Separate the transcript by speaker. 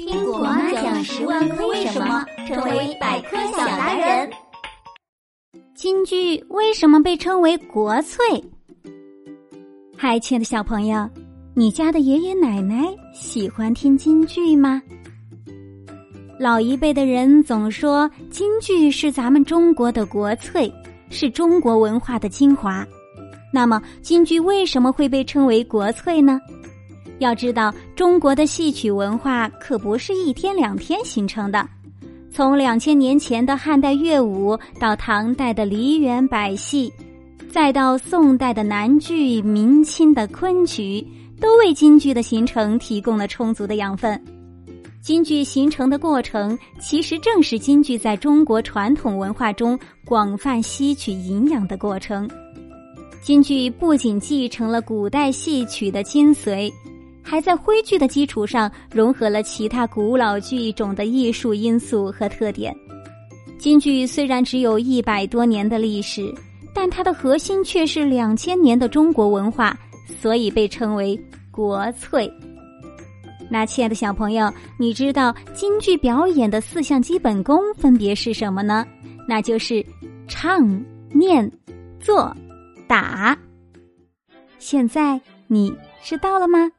Speaker 1: 听果妈讲十万个为什么，成为百科小达人。
Speaker 2: 京剧为什么被称为国粹？嗨，亲爱的小朋友，你家的爷爷奶奶喜欢听京剧吗？老一辈的人总说京剧是咱们中国的国粹，是中国文化的精华。那么，京剧为什么会被称为国粹呢？要知道，中国的戏曲文化可不是一天两天形成的。从两千年前的汉代乐舞，到唐代的梨园百戏，再到宋代的南剧、明清的昆曲，都为京剧的形成提供了充足的养分。京剧形成的过程，其实正是京剧在中国传统文化中广泛吸取营养的过程。京剧不仅继承了古代戏曲的精髓。还在徽剧的基础上融合了其他古老剧种的艺术因素和特点。京剧虽然只有一百多年的历史，但它的核心却是两千年的中国文化，所以被称为国粹。那亲爱的小朋友，你知道京剧表演的四项基本功分别是什么呢？那就是唱、念、做、打。现在你知道了吗？